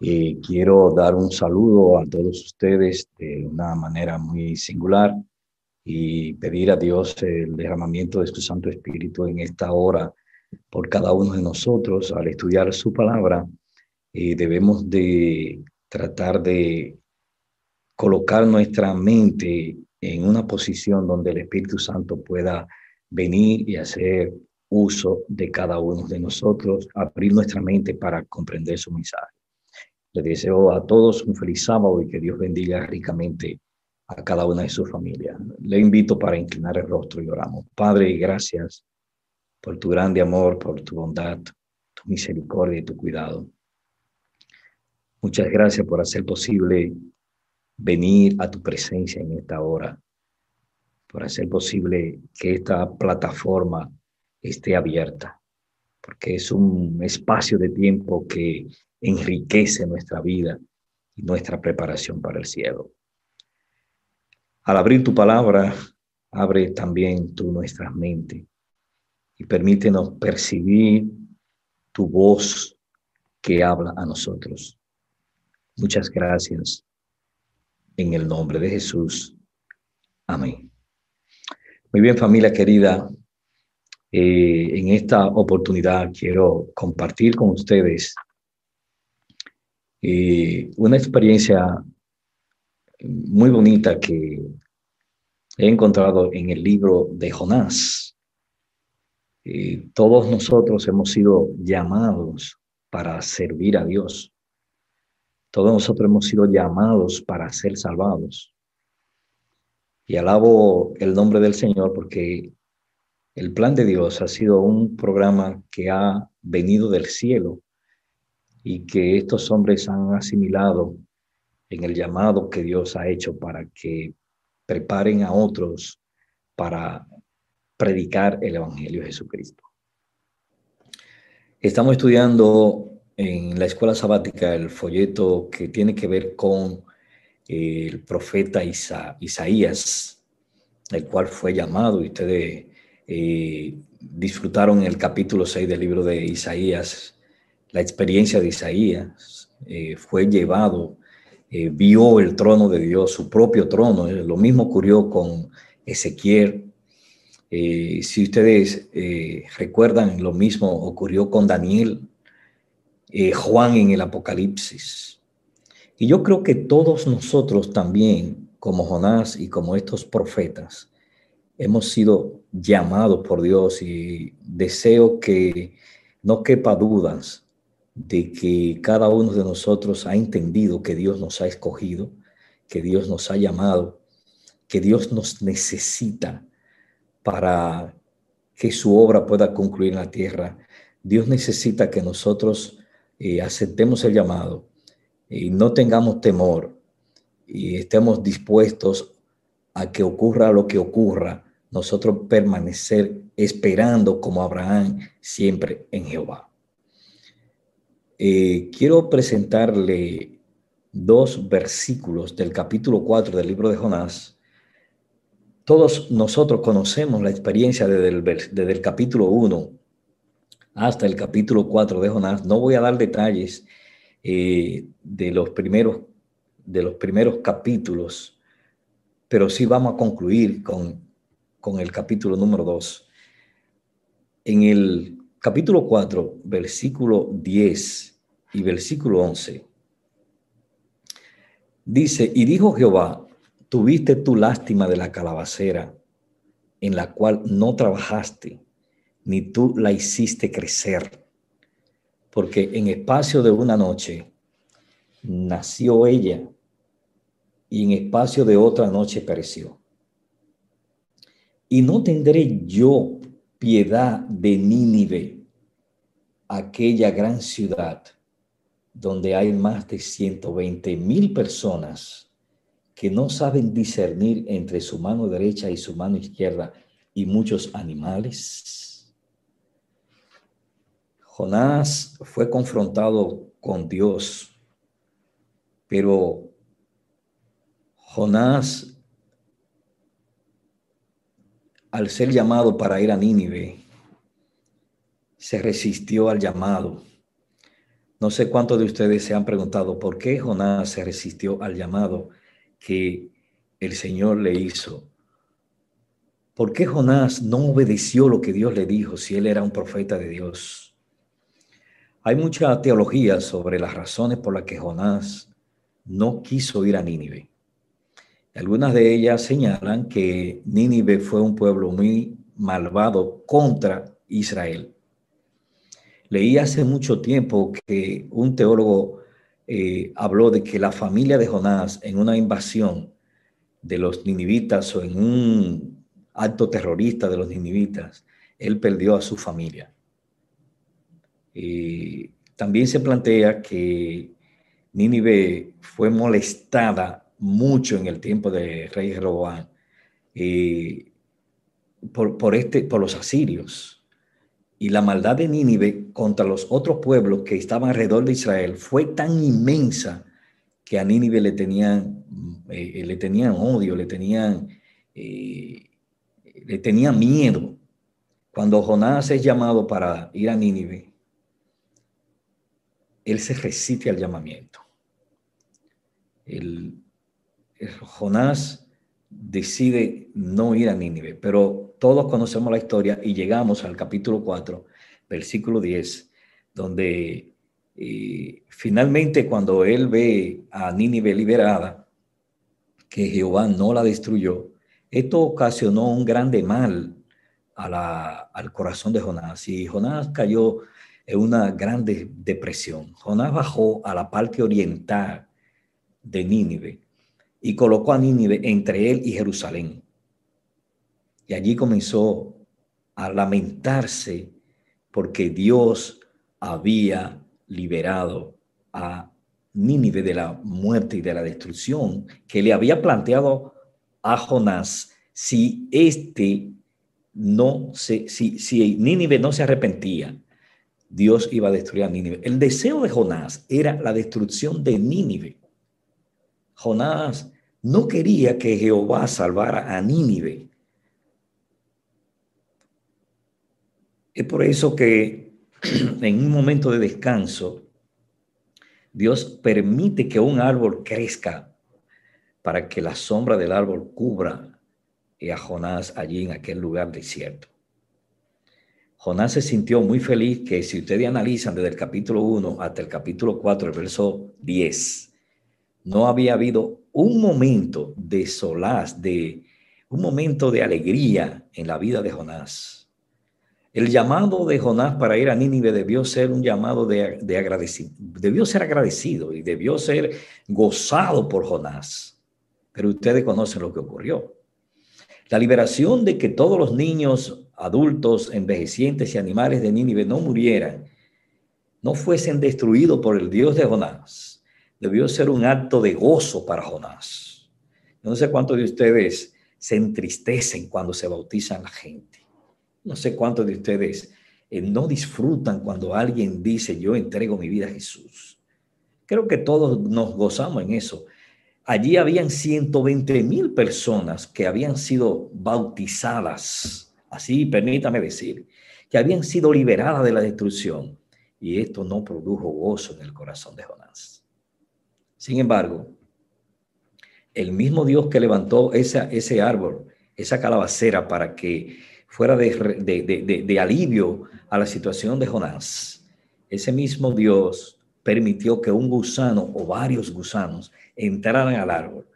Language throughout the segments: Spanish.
Eh, quiero dar un saludo a todos ustedes de una manera muy singular y pedir a Dios el derramamiento de su Santo Espíritu en esta hora por cada uno de nosotros al estudiar su palabra. Eh, debemos de tratar de colocar nuestra mente en una posición donde el Espíritu Santo pueda venir y hacer uso de cada uno de nosotros, abrir nuestra mente para comprender su mensaje. Les deseo a todos un feliz sábado y que Dios bendiga ricamente a cada una de sus familias. Le invito para inclinar el rostro y oramos. Padre, gracias por tu grande amor, por tu bondad, tu misericordia y tu cuidado. Muchas gracias por hacer posible venir a tu presencia en esta hora, por hacer posible que esta plataforma esté abierta, porque es un espacio de tiempo que enriquece nuestra vida y nuestra preparación para el cielo. Al abrir tu palabra, abre también tú nuestra mente y permítenos percibir tu voz que habla a nosotros. Muchas gracias. En el nombre de Jesús. Amén. Muy bien, familia querida. Eh, en esta oportunidad quiero compartir con ustedes eh, una experiencia muy bonita que he encontrado en el libro de Jonás. Todos nosotros hemos sido llamados para servir a Dios. Todos nosotros hemos sido llamados para ser salvados. Y alabo el nombre del Señor porque el plan de Dios ha sido un programa que ha venido del cielo y que estos hombres han asimilado en el llamado que Dios ha hecho para que preparen a otros para predicar el Evangelio de Jesucristo. Estamos estudiando en la escuela sabática el folleto que tiene que ver con el profeta Isaías, el cual fue llamado, y ustedes eh, disfrutaron el capítulo 6 del libro de Isaías, la experiencia de Isaías, eh, fue llevado, eh, vio el trono de Dios, su propio trono. Lo mismo ocurrió con Ezequiel. si ustedes recuerdan, lo mismo ocurrió con Daniel, Juan en el Apocalipsis. Y yo creo que todos nosotros también, como Jonás y como estos profetas, hemos sido llamados por Dios y deseo que no quepa dudas de que cada uno de nosotros ha entendido que Dios nos ha escogido, que Dios nos ha llamado, que Dios nos necesita para que su obra pueda concluir en la tierra. Dios necesita que nosotros eh, aceptemos el llamado y no tengamos temor y estemos dispuestos a que ocurra lo que ocurra, nosotros permanecer esperando como Abraham siempre en Jehová. Eh, quiero presentarle dos versículos del capítulo 4 del libro de Jonás. Todos nosotros conocemos la experiencia desde el, capítulo 1 hasta el capítulo 4 de Jonás. No voy a dar detalles eh, de, los primeros, de los primeros capítulos, pero sí vamos a concluir con con el capítulo número 2. En el capítulo 4, versículo 10 y versículo 11, dice, y dijo Jehová, tuviste tu lástima de la calabacera, en la cual no trabajaste, ni tú la hiciste crecer, porque en espacio de una noche nació ella, y en espacio de otra noche pereció. Y no tendré yo piedad de Nínive, aquella gran ciudad donde hay más de 120 mil personas que no saben discernir entre su mano derecha y su mano izquierda y muchos animales. Jonás fue confrontado con Dios, pero Jonás al ser llamado para ir a Nínive, se resistió al llamado, No sé cuántos de ustedes se han preguntado por qué Jonás se resistió al llamado que el Señor le hizo. ¿Por qué Jonás no obedeció lo que Dios le dijo si él era un profeta de Dios? Hay mucha teología sobre las razones por las que Jonás no quiso ir a Nínive. Algunas de ellas señalan que Nínive fue un pueblo muy malvado contra Israel. Leí hace mucho tiempo que un teólogo eh, habló de que la familia de Jonás en una invasión de los ninivitas o en un acto terrorista de los ninivitas, él perdió a su familia. Y también se plantea que Nínive fue molestada mucho en el tiempo de rey Jeroboam eh, este, por los asirios y la maldad de Nínive contra los otros pueblos que estaban alrededor de Israel fue tan inmensa que a Nínive le tenían, eh, le tenían odio, le tenían, eh, le tenían miedo. Cuando Jonás es llamado para ir a Nínive, él se resiste al llamamiento. Jonás decide no ir a Nínive, pero todos conocemos la historia y llegamos al capítulo 4, versículo 10, donde eh, finalmente cuando él ve a Nínive liberada, que Jehová no la destruyó, esto ocasionó un grande mal al corazón de Jonás y Jonás cayó en una grande depresión. Jonás bajó a la parte oriental de Nínive y colocó a Nínive entre él y Jerusalén. Y allí comenzó a lamentarse porque Dios había liberado a Nínive de la muerte y de la destrucción que le había planteado a Jonás si este no se, si, si Nínive no se arrepentía, Dios iba a destruir a Nínive. El deseo de Jonás era la destrucción de Nínive. Jonás no quería que Jehová salvara a Nínive. Es por eso que en un momento de descanso, Dios permite que un árbol crezca para que la sombra del árbol cubra a Jonás allí en aquel lugar desierto. Jonás se sintió muy feliz que si ustedes analizan desde el capítulo 1 hasta el capítulo 4, el verso 10, no había habido un momento de solaz, de un momento de alegría en la vida de Jonás. El llamado de Jonás para ir a Nínive debió ser un llamado de, de agradecido, debió ser agradecido y debió ser gozado por Jonás. Pero ustedes conocen lo que ocurrió. La liberación de que todos los niños, adultos, envejecientes y animales de Nínive no murieran, no fuesen destruidos por el Dios de Jonás, debió ser un acto de gozo para Jonás. No sé cuántos de ustedes se entristecen cuando se bautizan la gente. No sé cuántos de ustedes eh, no disfrutan cuando alguien dice, yo entrego mi vida a Jesús. Creo que todos nos gozamos en eso. Allí habían 120 mil personas que habían sido bautizadas, así permítame decir, que habían sido liberadas de la destrucción. Y esto no produjo gozo en el corazón de Jonás. Sin embargo, el mismo Dios que levantó ese árbol, esa calabacera para que fuera de, alivio a la situación de Jonás, ese mismo Dios permitió que un gusano o varios gusanos entraran al árbol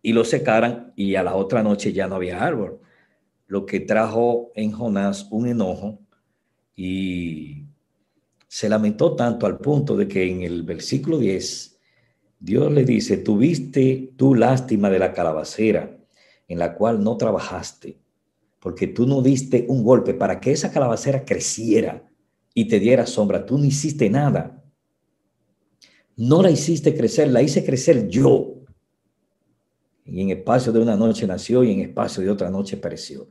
y lo secaran y a la otra noche ya no había árbol, lo que trajo en Jonás un enojo y se lamentó tanto al punto de que en el versículo 10 Dios le dice, tuviste tu lástima de la calabacera en la cual no trabajaste porque tú no diste un golpe para que esa calabacera creciera y te diera sombra. Tú no hiciste nada. No la hiciste crecer, la hice crecer yo. Y en espacio de una noche nació y en espacio de otra noche pereció.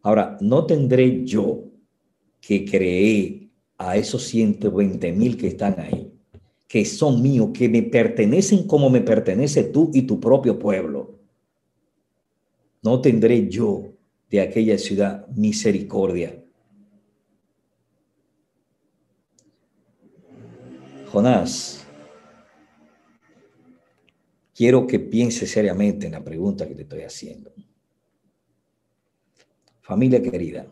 Ahora, no tendré yo que creer a esos 120 mil que están ahí, que son míos, que me pertenecen como me pertenece tú y tu propio pueblo no tendré yo de aquella ciudad misericordia. Jonás, quiero que piense seriamente en la pregunta que te estoy haciendo. Familia querida,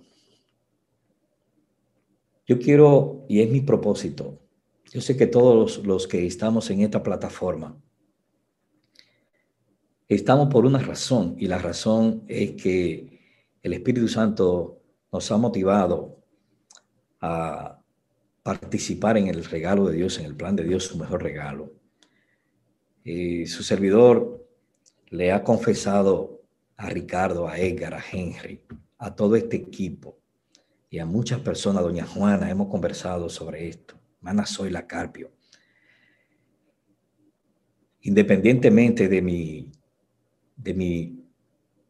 yo quiero, y es mi propósito, yo sé que todos los, que estamos en esta plataforma, estamos por una razón, y la razón es que el Espíritu Santo nos ha motivado a participar en el regalo de Dios, en el plan de Dios, su mejor regalo. Y su servidor le ha confesado a Ricardo, a Edgar, a Henry, a todo este equipo y a muchas personas, doña Juana, hemos conversado sobre esto. Mana soy la Carpio. Independientemente de mi, de mi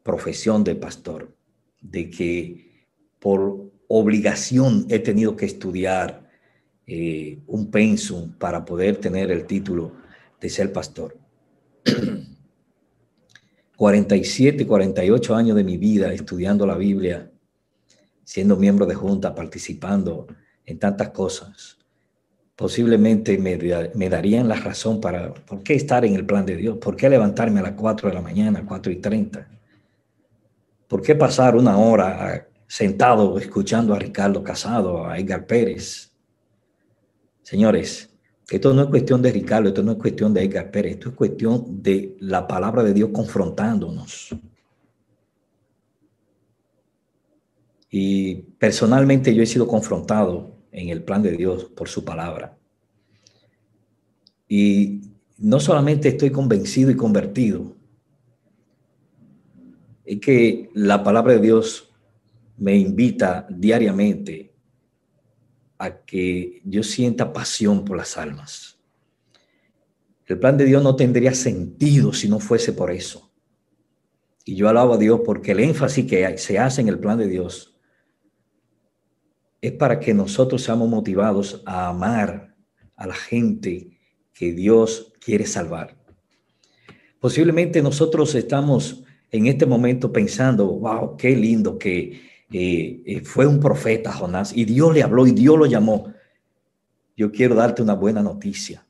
profesión de pastor, de que por obligación he tenido que estudiar eh, un pensum para poder tener el título de ser pastor. 47, 48 años de mi vida estudiando la Biblia, siendo miembro de junta, participando en tantas cosas, posiblemente me, darían la razón para, ¿por qué estar en el plan de Dios? ¿Por qué levantarme a las 4 de la mañana, 4 y 30? ¿Por qué pasar una hora sentado escuchando a Ricardo Casado, a Edgar Pérez, Señores, esto no es cuestión de Ricardo, esto no es cuestión de Edgar Pérez, esto es cuestión de la palabra de Dios confrontándonos. Y personalmente yo he sido confrontado en el plan de Dios por su palabra. Y no solamente estoy convencido y convertido, es que la palabra de Dios me invita diariamente a que yo sienta pasión por las almas. El plan de Dios no tendría sentido si no fuese por eso. Y yo alabo a Dios porque el énfasis que se hace en el plan de Dios es para que nosotros seamos motivados a amar a la gente que Dios quiere salvar. Posiblemente nosotros estamos en este momento pensando, wow, qué lindo que eh, eh, fue un profeta Jonás y Dios le habló y Dios lo llamó. Yo quiero darte una buena noticia.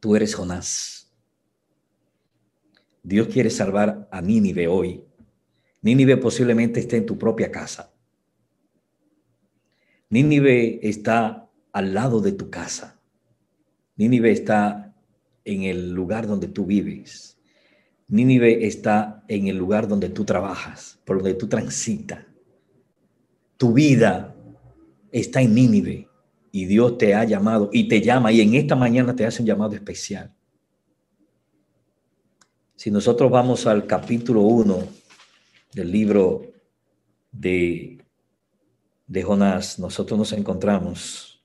Tú eres Jonás. Dios quiere salvar a Nínive hoy. Nínive posiblemente esté en tu propia casa. Nínive está al lado de tu casa. Nínive está en el lugar donde tú vives. Nínive está en el lugar donde tú trabajas, por donde tú transitas. Tu vida está en Nínive y Dios te ha llamado y te llama y en esta mañana te hace un llamado especial. Si nosotros vamos al capítulo 1 del libro de, de Jonás, nosotros nos encontramos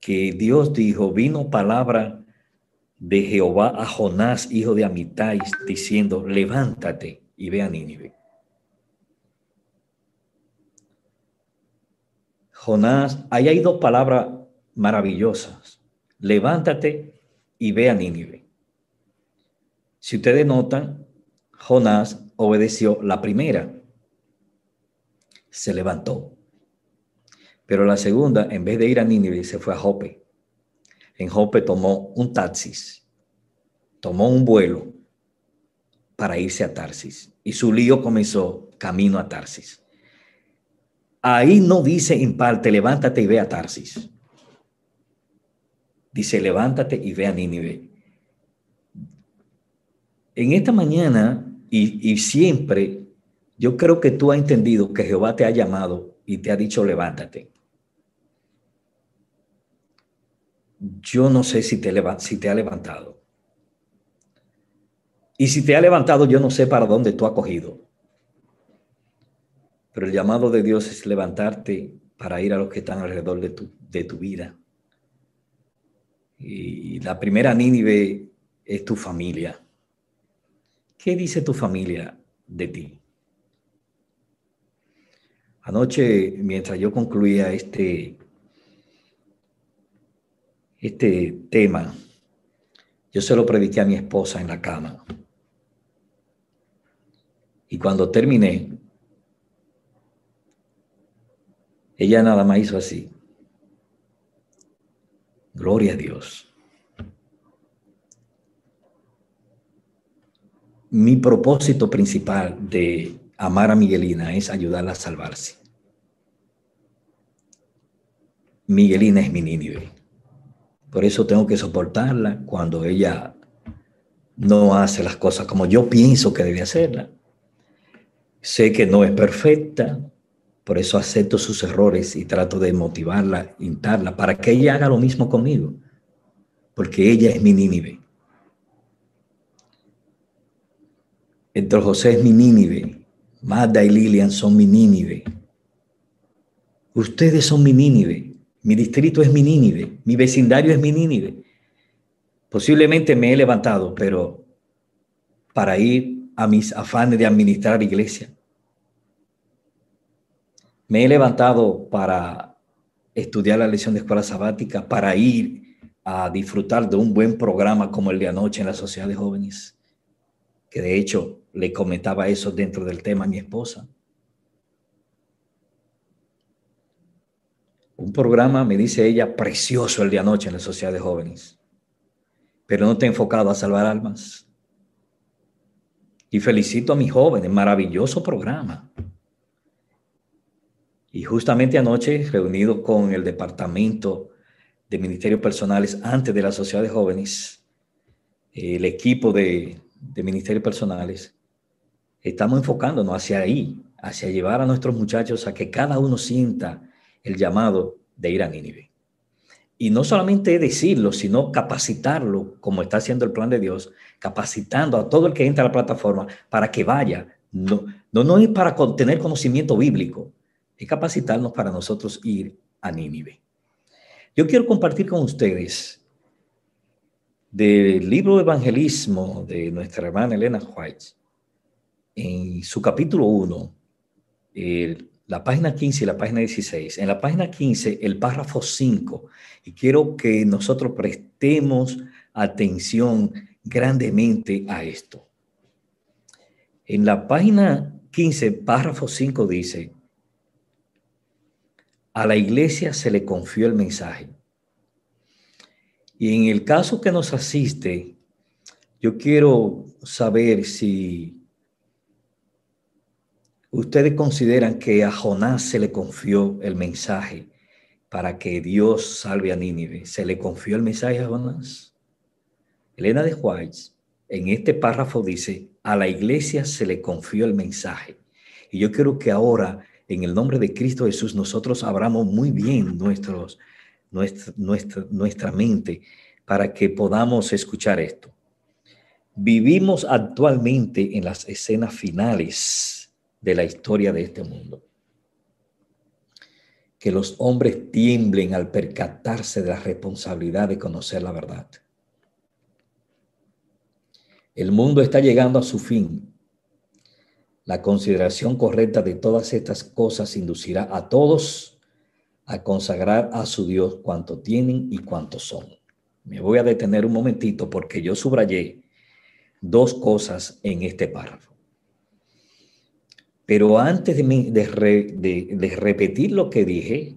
que Dios dijo, vino palabra de Jehová a Jonás, hijo de Amitai, diciendo, levántate y ve a Nínive. Jonás, ahí hay dos palabras maravillosas. Levántate y ve a Nínive. Si ustedes notan, Jonás obedeció la primera. Se levantó. Pero la segunda, en vez de ir a Nínive, se fue a Jope en Jope tomó un taxis, tomó un vuelo para irse a Tarsis y su lío comenzó camino a Tarsis. Ahí no dice en parte, levántate y ve a Tarsis. Dice, levántate y ve a Nínive. En esta mañana y, y siempre, yo creo que tú has entendido que Jehová te ha llamado y te ha dicho, levántate. Yo no sé si te, si te ha levantado. Y si te ha levantado, yo no sé para dónde tú has cogido. Pero el llamado de Dios es levantarte para ir a los que están alrededor de tu, de tu vida. Y la primera Nínive es tu familia. ¿Qué dice tu familia de ti? Anoche, mientras yo concluía este este tema, yo se lo prediqué a mi esposa en la cama. Y cuando terminé, ella nada más hizo así. Gloria a Dios. Mi propósito principal de amar a Miguelina es ayudarla a salvarse. Miguelina es mi Nínive. Por eso tengo que soportarla cuando ella no hace las cosas como yo pienso que debe hacerla. Sé que no es perfecta, por eso acepto sus errores y trato de motivarla, intarla, para que ella haga lo mismo conmigo, porque ella es mi Nínive. Entre José es mi Nínive, Magda y Lilian son mi Nínive. Ustedes son mi Nínive, mi distrito es mi Nínive, mi vecindario es mi Nínive. Posiblemente me he levantado, pero para ir a mis afanes de administrar iglesia. Me he levantado para estudiar la lección de escuela sabática, para ir a disfrutar de un buen programa como el de anoche en la Sociedad de Jóvenes, que de hecho le comentaba eso dentro del tema a mi esposa. Un programa, me dice ella, precioso el de anoche en la Sociedad de Jóvenes pero no te he enfocado a salvar almas. Y felicito a mis jóvenes, maravilloso programa. Y justamente anoche, reunido con el departamento de ministerios personales antes de la sociedad de jóvenes, el equipo de, de ministerios personales, estamos enfocándonos hacia ahí, hacia llevar a nuestros muchachos a que cada uno sienta el llamado de ir a Nínive. Y no solamente decirlo, sino capacitarlo, como está haciendo el plan de Dios, capacitando a todo el que entra a la plataforma para que vaya. No, no, no es para tener conocimiento bíblico, es capacitarnos para nosotros ir a Nínive. Yo quiero compartir con ustedes del libro de evangelismo de nuestra hermana Elena White, en su capítulo 1, el la página 15 y la página 16. En la página 15, el párrafo 5, y quiero que nosotros prestemos atención grandemente a esto. En la página 15, párrafo 5 dice, a la iglesia se le confió el mensaje. Y en el caso que nos asiste, yo quiero saber si ¿Ustedes consideran que a Jonás se le confió el mensaje para que Dios salve a Nínive? ¿Se le confió el mensaje a Jonás? Elena de White en este párrafo dice, a la iglesia se le confió el mensaje. Y yo quiero que ahora, en el nombre de Cristo Jesús, nosotros abramos muy bien nuestros, nuestra, nuestra, nuestra mente para que podamos escuchar esto. Vivimos actualmente en las escenas finales de la historia de este mundo. Que los hombres tiemblen al percatarse de la responsabilidad de conocer la verdad. El mundo está llegando a su fin. La consideración correcta de todas estas cosas inducirá a todos a consagrar a su Dios cuanto tienen y cuanto son. Me voy a detener un momentito porque yo subrayé dos cosas en este párrafo. Pero antes de, repetir lo que dije,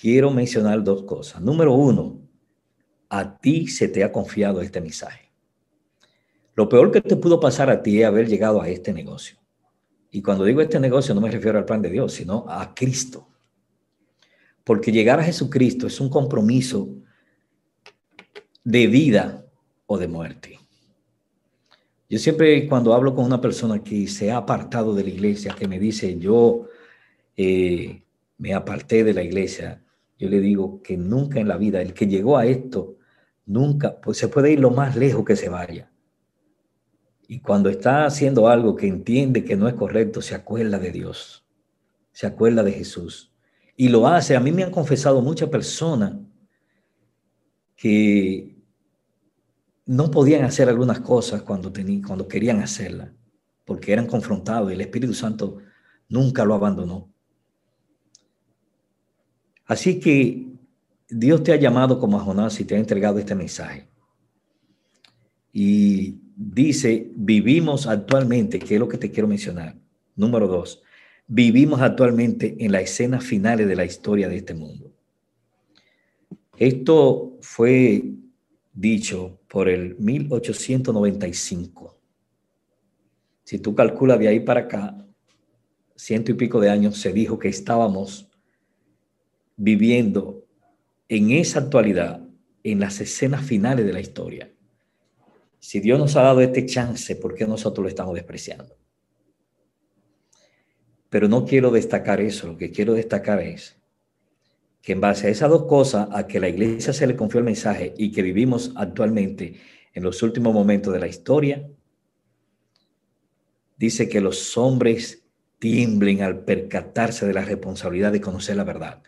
quiero mencionar dos cosas. Número uno, a ti se te ha confiado este mensaje. Lo peor que te pudo pasar a ti es haber llegado a este negocio. Y cuando digo este negocio no me refiero al plan de Dios, sino a Cristo. Porque llegar a Jesucristo es un compromiso de vida o de muerte. Yo siempre cuando hablo con una persona que se ha apartado de la iglesia, que me dice, yo eh, me aparté de la iglesia, yo le digo que nunca en la vida, el que llegó a esto, nunca, pues se puede ir lo más lejos que se vaya. Y cuando está haciendo algo que entiende que no es correcto, se acuerda de Dios, se acuerda de Jesús. Y lo hace. A mí me han confesado muchas personas que no podían hacer algunas cosas cuando, tenían, cuando querían hacerlas, porque eran confrontados y el Espíritu Santo nunca lo abandonó. Así que Dios te ha llamado como a Jonás y te ha entregado este mensaje. Y dice, vivimos actualmente, que es lo que te quiero mencionar. Número dos, vivimos actualmente en la escena finales de la historia de este mundo. Esto fue dicho por el 1895. Si tú calculas de ahí para acá, ciento y pico de años, se dijo que estábamos viviendo en esa actualidad, en las escenas finales de la historia. Si Dios nos ha dado este chance, ¿por qué nosotros lo estamos despreciando? Pero no quiero destacar eso, lo que quiero destacar es que en base a esas dos cosas, a que la iglesia se le confió el mensaje y que vivimos actualmente en los últimos momentos de la historia, dice que los hombres tiemblen al percatarse de la responsabilidad de conocer la verdad.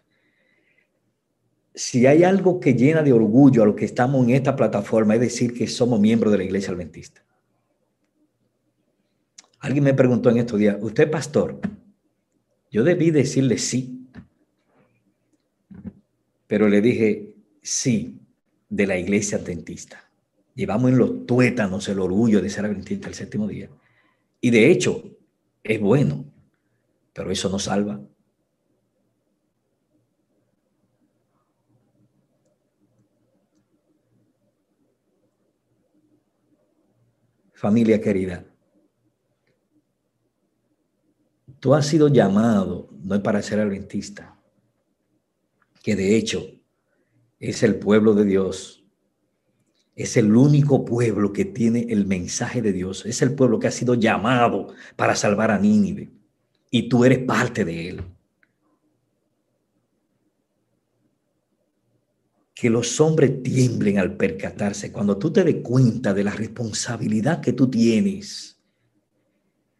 Si hay algo que llena de orgullo a lo que estamos en esta plataforma, es decir que somos miembros de la iglesia adventista. Alguien me preguntó en estos días, ¿usted pastor? Yo debí decirle sí, pero le dije sí de la iglesia adventista. Llevamos en los tuétanos el orgullo de ser adventista el séptimo día. Y de hecho, es bueno, pero eso no salva. Familia querida, Tú has sido llamado, no es para ser adventista, que de hecho es el pueblo de Dios, es el único pueblo que tiene el mensaje de Dios, es el pueblo que ha sido llamado para salvar a Nínive y tú eres parte de él. Que los hombres tiemblen al percatarse cuando tú te des cuenta de la responsabilidad que tú tienes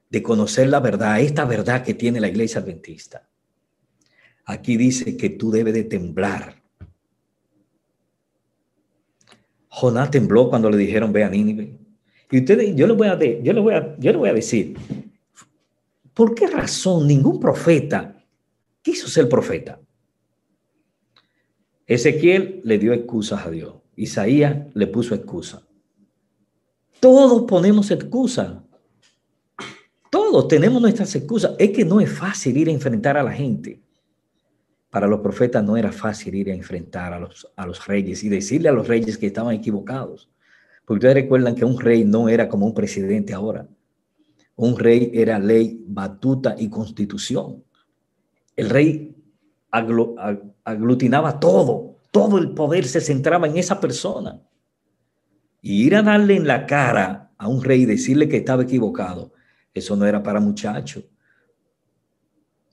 de conocer la verdad, esta verdad que tiene la iglesia adventista. Aquí dice que tú debes de temblar. Jonás tembló cuando le dijeron ve a Nínive. Y ustedes, yo les voy a, yo les voy a, yo les voy a decir, ¿por qué razón ningún profeta quiso ser profeta? Ezequiel le dio excusas a Dios. Isaías le puso excusa. Todos ponemos excusa. Todos tenemos nuestras excusas. Es que no es fácil ir a enfrentar a la gente. Para los profetas no era fácil ir a enfrentar a los, a los reyes y decirle a los reyes que estaban equivocados. Porque ustedes recuerdan que un rey no era como un presidente ahora. Un rey era ley, batuta y constitución. El rey aglutinaba todo, todo el poder se centraba en esa persona. Y ir a darle en la cara a un rey y decirle que estaba equivocado eso no era para muchachos.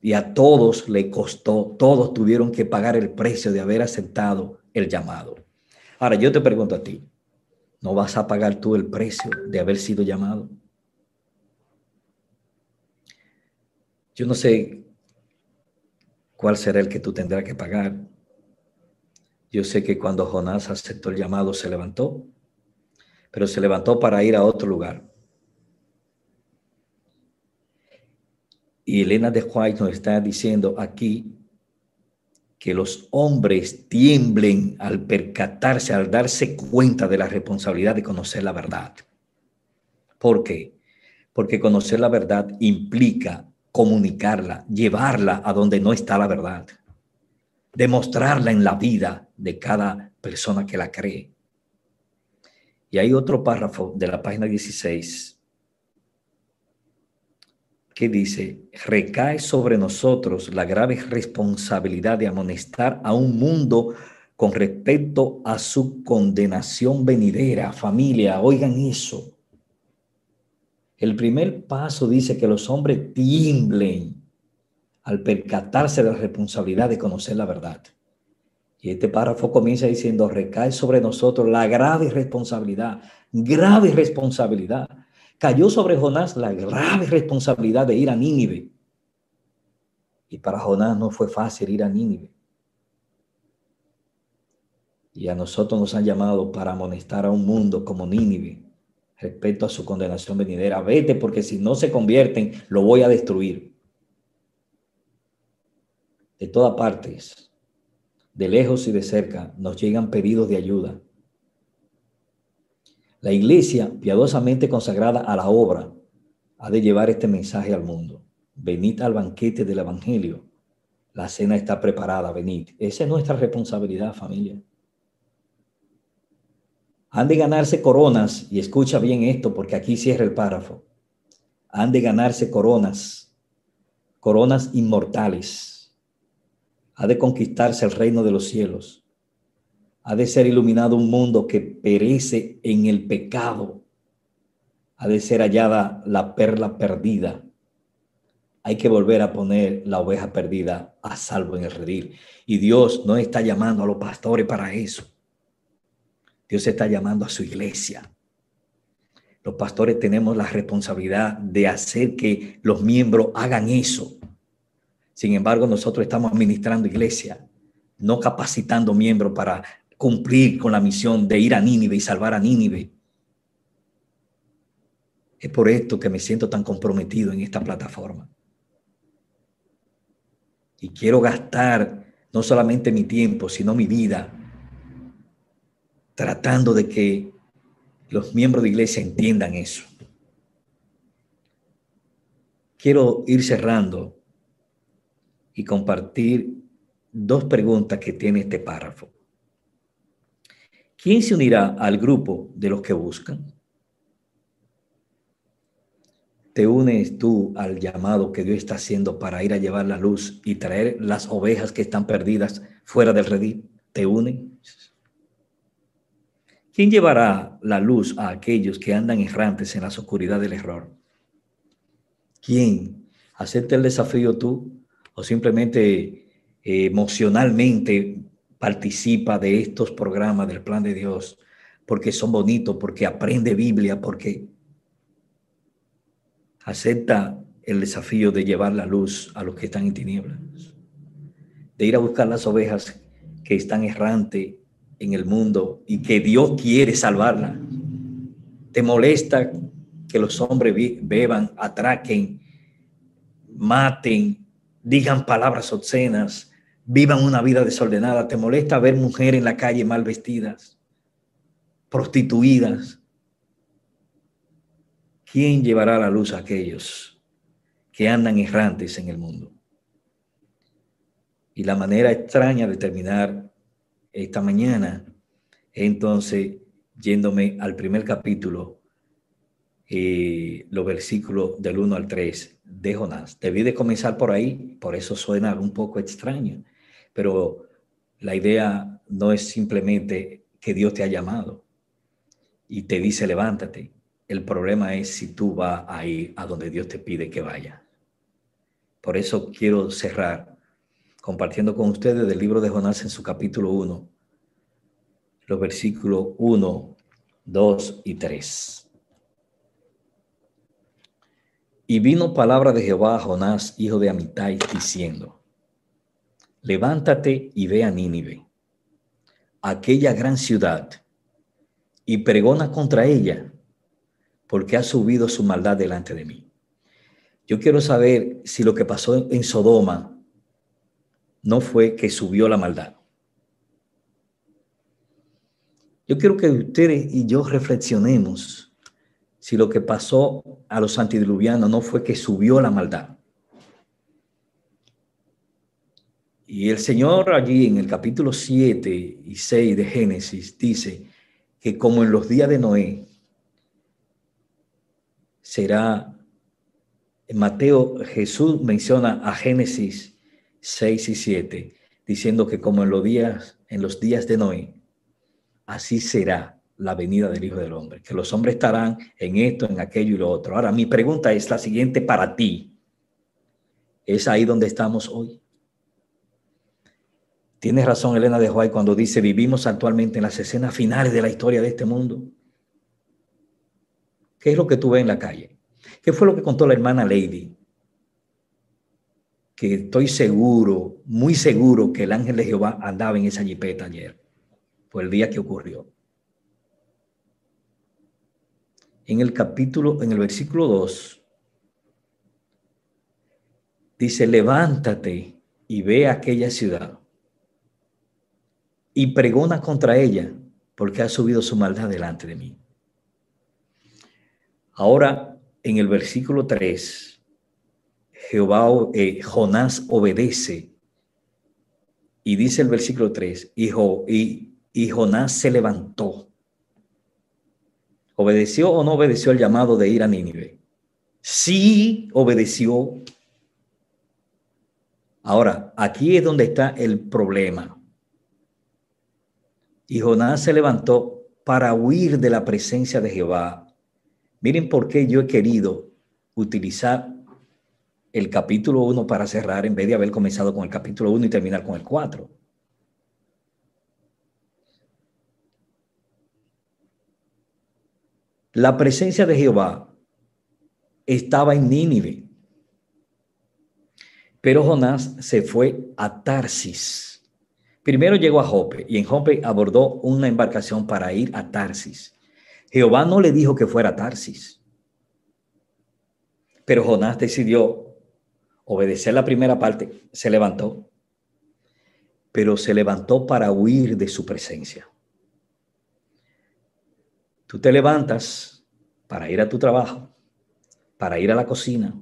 Y a todos le costó, todos tuvieron que pagar el precio de haber aceptado el llamado. Ahora yo te pregunto a ti, ¿no vas a pagar tú el precio de haber sido llamado? Yo no sé cuál será el que tú tendrás que pagar. Yo sé que cuando Jonás aceptó el llamado se levantó, pero se levantó para ir a otro lugar. Y Elena de White nos está diciendo aquí que los hombres tiemblen al percatarse, al darse cuenta de la responsabilidad de conocer la verdad. ¿Por qué? Porque conocer la verdad implica comunicarla, llevarla a donde no está la verdad, demostrarla en la vida de cada persona que la cree. Y hay otro párrafo de la página 16 que dice, recae sobre nosotros la grave responsabilidad de amonestar a un mundo con respecto a su condenación venidera. Familia, oigan eso. El primer paso dice que los hombres tiemblen al percatarse de la responsabilidad de conocer la verdad. Y este párrafo comienza diciendo, recae sobre nosotros la grave responsabilidad, grave responsabilidad cayó sobre Jonás la grave responsabilidad de ir a Nínive. Y para Jonás no fue fácil ir a Nínive. Y a nosotros nos han llamado para amonestar a un mundo como Nínive respecto a su condenación venidera. Vete porque si no se convierten, lo voy a destruir. De todas partes, de lejos y de cerca, nos llegan pedidos de ayuda la iglesia, piadosamente consagrada a la obra, ha de llevar este mensaje al mundo. Venid al banquete del Evangelio. La cena está preparada, venid. Esa es nuestra responsabilidad, familia. Han de ganarse coronas, y escucha bien esto porque aquí cierra el párrafo. Han de ganarse coronas, coronas inmortales. Ha de conquistarse el reino de los cielos. Ha de ser iluminado un mundo que perece en el pecado. Ha de ser hallada la perla perdida hay que volver a poner la oveja perdida a salvo en el redil. Y Dios no está llamando a los pastores para eso. Dios está llamando a su iglesia. Los pastores tenemos la responsabilidad de hacer que los miembros hagan eso. Sin embargo, nosotros estamos administrando iglesia, no capacitando miembros para cumplir con la misión de ir a Nínive y salvar a Nínive. Es por esto que me siento tan comprometido en esta plataforma. Y quiero gastar no solamente mi tiempo, sino mi vida tratando de que los miembros de iglesia entiendan eso. Quiero ir cerrando y compartir dos preguntas que tiene este párrafo. ¿Quién se unirá al grupo de los que buscan? te unes tú al llamado que Dios está haciendo para ir a llevar la luz y traer las ovejas que están perdidas fuera del redil? ¿Te unen? ¿Quién llevará la luz a aquellos que andan errantes en la oscuridad del error? ¿Quién? ¿Acepta el desafío tú o simplemente eh, emocionalmente participa de estos programas del plan de Dios porque son bonitos, porque aprende Biblia, porque acepta el desafío de llevar la luz a los que están en tinieblas, de ir a buscar las ovejas que están errantes en el mundo y que Dios quiere salvarla. ¿Te molesta que los hombres beban, atraquen, maten, digan palabras obscenas, vivan una vida desordenada? ¿Te molesta ver mujeres en la calle mal vestidas, prostituidas? ¿Quién llevará la luz a aquellos que andan errantes en el mundo? Y la manera extraña de terminar esta mañana entonces yéndome al primer capítulo, eh, los versículos del 1 al 3 de Jonás. Debí de comenzar por ahí, por eso suena un poco extraño, pero la idea no es simplemente que Dios te ha llamado y te dice levántate. El problema es si tú vas a ir a donde Dios te pide que vaya. Por eso quiero cerrar compartiendo con ustedes del libro de Jonás en su capítulo 1, los versículos 1, 2 y 3. Y vino palabra de Jehová a Jonás, hijo de Amitai, diciendo, levántate y ve a Nínive, aquella gran ciudad, y pregona contra ella porque ha subido su maldad delante de mí. Yo quiero saber si lo que pasó en Sodoma no fue que subió la maldad. Yo quiero que ustedes y yo reflexionemos si lo que pasó a los antidiluvianos no fue que subió la maldad. Y el Señor allí en el capítulo 7 y 6 de Génesis dice que como en los días de Noé, será, en Mateo Jesús menciona a Génesis 6 y 7, diciendo que como en los días, en los días de Noé, así será la venida del Hijo del Hombre, que los hombres estarán en esto, en aquello y lo otro. Ahora, mi pregunta es la siguiente para ti. ¿Es ahí donde estamos hoy? Tienes razón Elena de Juárez cuando dice, vivimos actualmente en las escenas finales de la historia de este mundo. ¿Qué es lo que tú ves en la calle? ¿Qué fue lo que contó la hermana Lady? Que estoy seguro, muy seguro, que el ángel de Jehová andaba en esa jipeta ayer, fue el día que ocurrió. En el capítulo, en el versículo 2, dice, levántate y ve aquella ciudad y pregona contra ella, porque ha subido su maldad delante de mí. Ahora, en el versículo 3, Jehová, eh, Jonás obedece. Y dice el versículo 3, y, y, y Jonás se levantó ¿Obedeció o no obedeció el llamado de ir a Nínive? Sí obedeció. Ahora, aquí es donde está el problema. Y Jonás se levantó para huir de la presencia de Jehová. Miren por qué yo he querido utilizar el capítulo 1 para cerrar en vez de haber comenzado con el capítulo 1 y terminar con el 4. La presencia de Jehová estaba en Nínive, pero Jonás se fue a Tarsis. Primero llegó a Jope y en Jope abordó una embarcación para ir a Tarsis. Jehová no le dijo que fuera a Tarsis, pero Jonás decidió obedecer la primera parte, se levantó, pero se levantó para huir de su presencia. Tú te levantas para ir a tu trabajo, para ir a la cocina,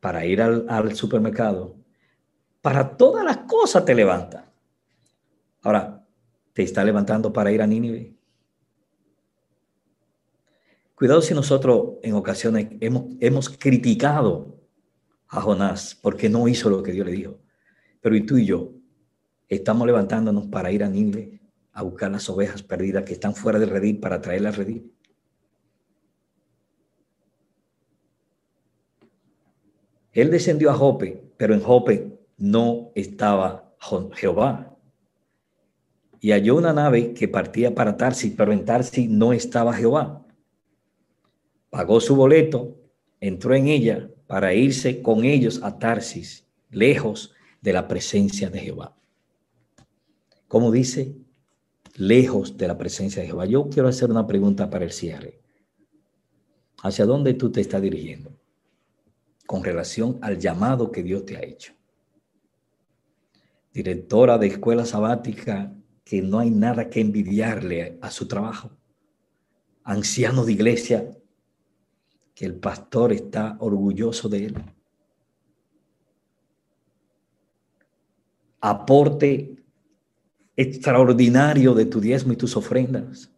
para ir al, supermercado, para todas las cosas te levanta. Ahora, ¿te está levantando para ir a Nínive? Cuidado si nosotros en ocasiones hemos, hemos criticado a Jonás porque no hizo lo que Dios le dijo. Pero y tú y yo estamos levantándonos para ir a Nínive a buscar las ovejas perdidas que están fuera del redil para traerlas al redil. Él descendió a Jope, pero en Jope no estaba Jehová. Y halló una nave que partía para Tarsis, pero en Tarsis no estaba Jehová. Pagó su boleto, entró en ella para irse con ellos a Tarsis, lejos de la presencia de Jehová. Como dice, lejos de la presencia de Jehová. Yo quiero hacer una pregunta para el cierre. ¿Hacia dónde tú te estás dirigiendo con relación al llamado que Dios te ha hecho? Directora de escuela sabática que no hay nada que envidiarle a su trabajo. Anciano de iglesia que el pastor está orgulloso de él. Aporte extraordinario de tu diezmo y tus ofrendas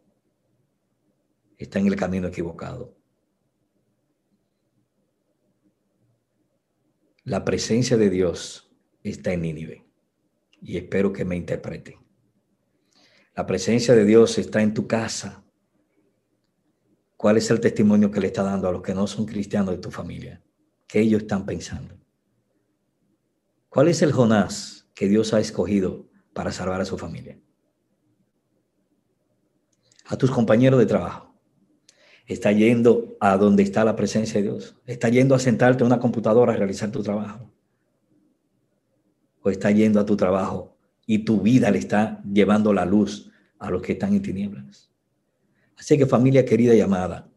está en el camino equivocado. La presencia de Dios está en Nínive y espero que me interprete. La presencia de Dios está en tu casa. ¿Cuál es el testimonio que le está dando a los que no son cristianos de tu familia? ¿Qué ellos están pensando? ¿Cuál es el Jonás que Dios ha escogido para salvar a su familia. A tus compañeros de trabajo. Está yendo a donde está la presencia de Dios. Está yendo a sentarte en una computadora a realizar tu trabajo. O está yendo a tu trabajo y tu vida le está llevando la luz a los que están en tinieblas. Así que familia querida y amada,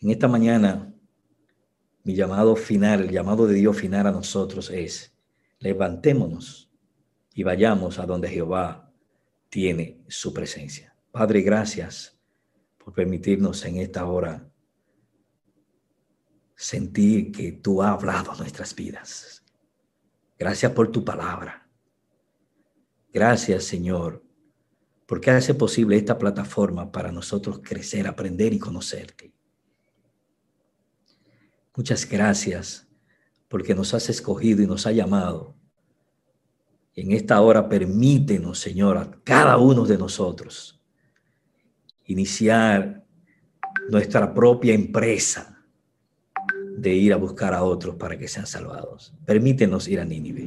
en esta mañana mi llamado final, el llamado de Dios final a nosotros es, levantémonos y vayamos a donde Jehová tiene su presencia. Padre, gracias por permitirnos en esta hora sentir que tú has hablado nuestras vidas. Gracias por tu palabra. Gracias, Señor, porque hace posible esta plataforma para nosotros crecer, aprender y conocerte. Muchas gracias porque nos has escogido y nos ha llamado en esta hora permítenos, Señor, a cada uno de nosotros iniciar nuestra propia empresa de ir a buscar a otros para que sean salvados. Permítenos ir a Nínive.